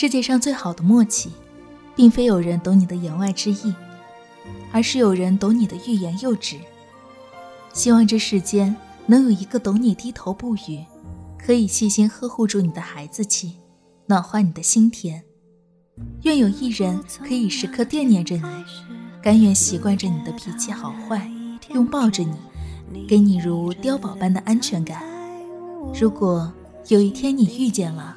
世界上最好的默契，并非有人懂你的言外之意，而是有人懂你的欲言又止。希望这世间能有一个懂你低头不语，可以细心呵护住你的孩子气，暖化你的心田。愿有一人可以时刻惦念着你，甘愿习惯着你的脾气好坏，拥抱着你，给你如碉堡般的安全感。如果有一天你遇见了，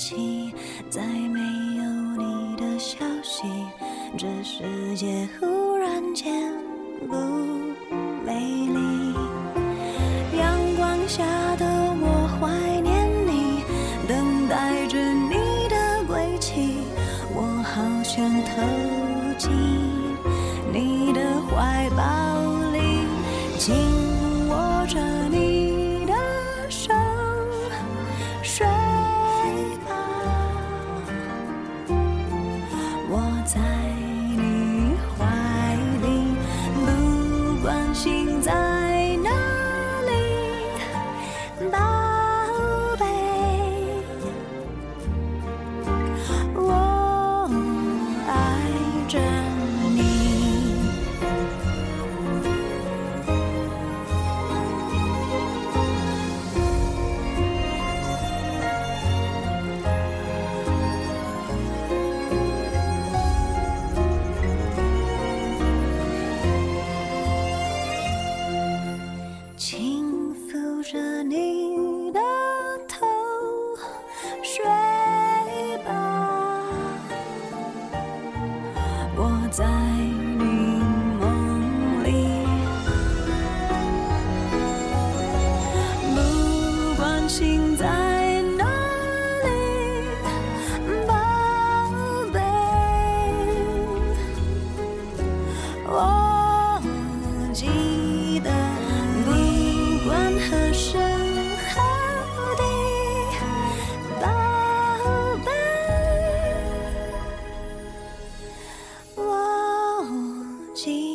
起，再没有你的消息，这世界忽然间不美丽。阳光下的我怀念你，等待着你的归期。我好想投进你的怀抱里，在你梦里，不管情在记